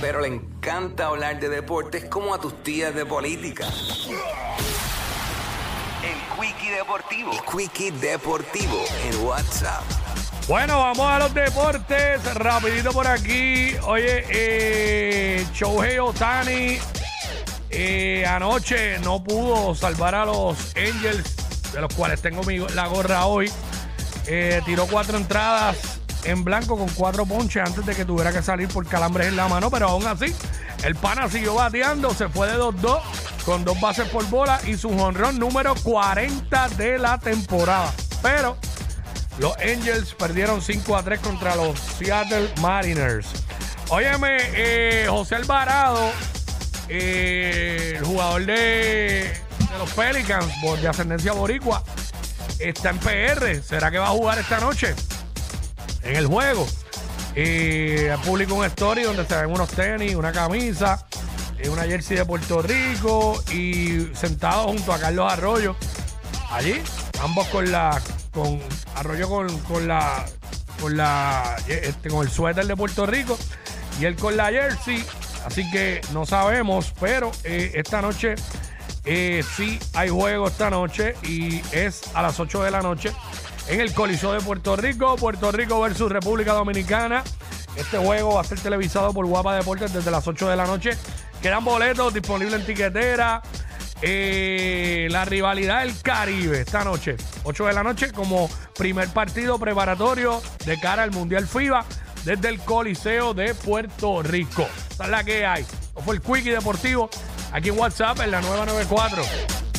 pero le encanta hablar de deportes como a tus tías de política. El Quickie Deportivo. El Quickie Deportivo en WhatsApp. Bueno, vamos a los deportes. Rapidito por aquí. Oye, eh, Shohei Otani eh, anoche no pudo salvar a los Angels, de los cuales tengo mi- la gorra hoy. Eh, tiró cuatro entradas en blanco con cuatro ponches antes de que tuviera que salir por calambres en la mano, pero aún así, el pana siguió bateando, se fue de 2-2 con dos bases por bola y su jonrón número 40 de la temporada. Pero los Angels perdieron 5 a 3 contra los Seattle Mariners. Óyeme, eh, José Alvarado, eh, el jugador de, de los Pelicans, de ascendencia boricua, está en PR. ¿Será que va a jugar esta noche? En el juego. Eh, publicó un story donde se ven unos tenis, una camisa, eh, una jersey de Puerto Rico y sentado junto a Carlos Arroyo. Allí, ambos con la. con Arroyo con, con la. con la. este, con el suéter de Puerto Rico y él con la jersey. Así que no sabemos, pero eh, esta noche eh, sí hay juego esta noche y es a las 8 de la noche en el Coliseo de Puerto Rico. Puerto Rico versus República Dominicana. Este juego va a ser televisado por Guapa Deportes desde las 8 de la noche. Quedan boletos disponibles en tiquetera. Eh, la rivalidad del Caribe esta noche, 8 de la noche, como primer partido preparatorio de cara al Mundial FIBA desde el Coliseo de Puerto Rico. Esa es la que hay. Esto fue el Quickie Deportivo aquí en WhatsApp en la nueva 94.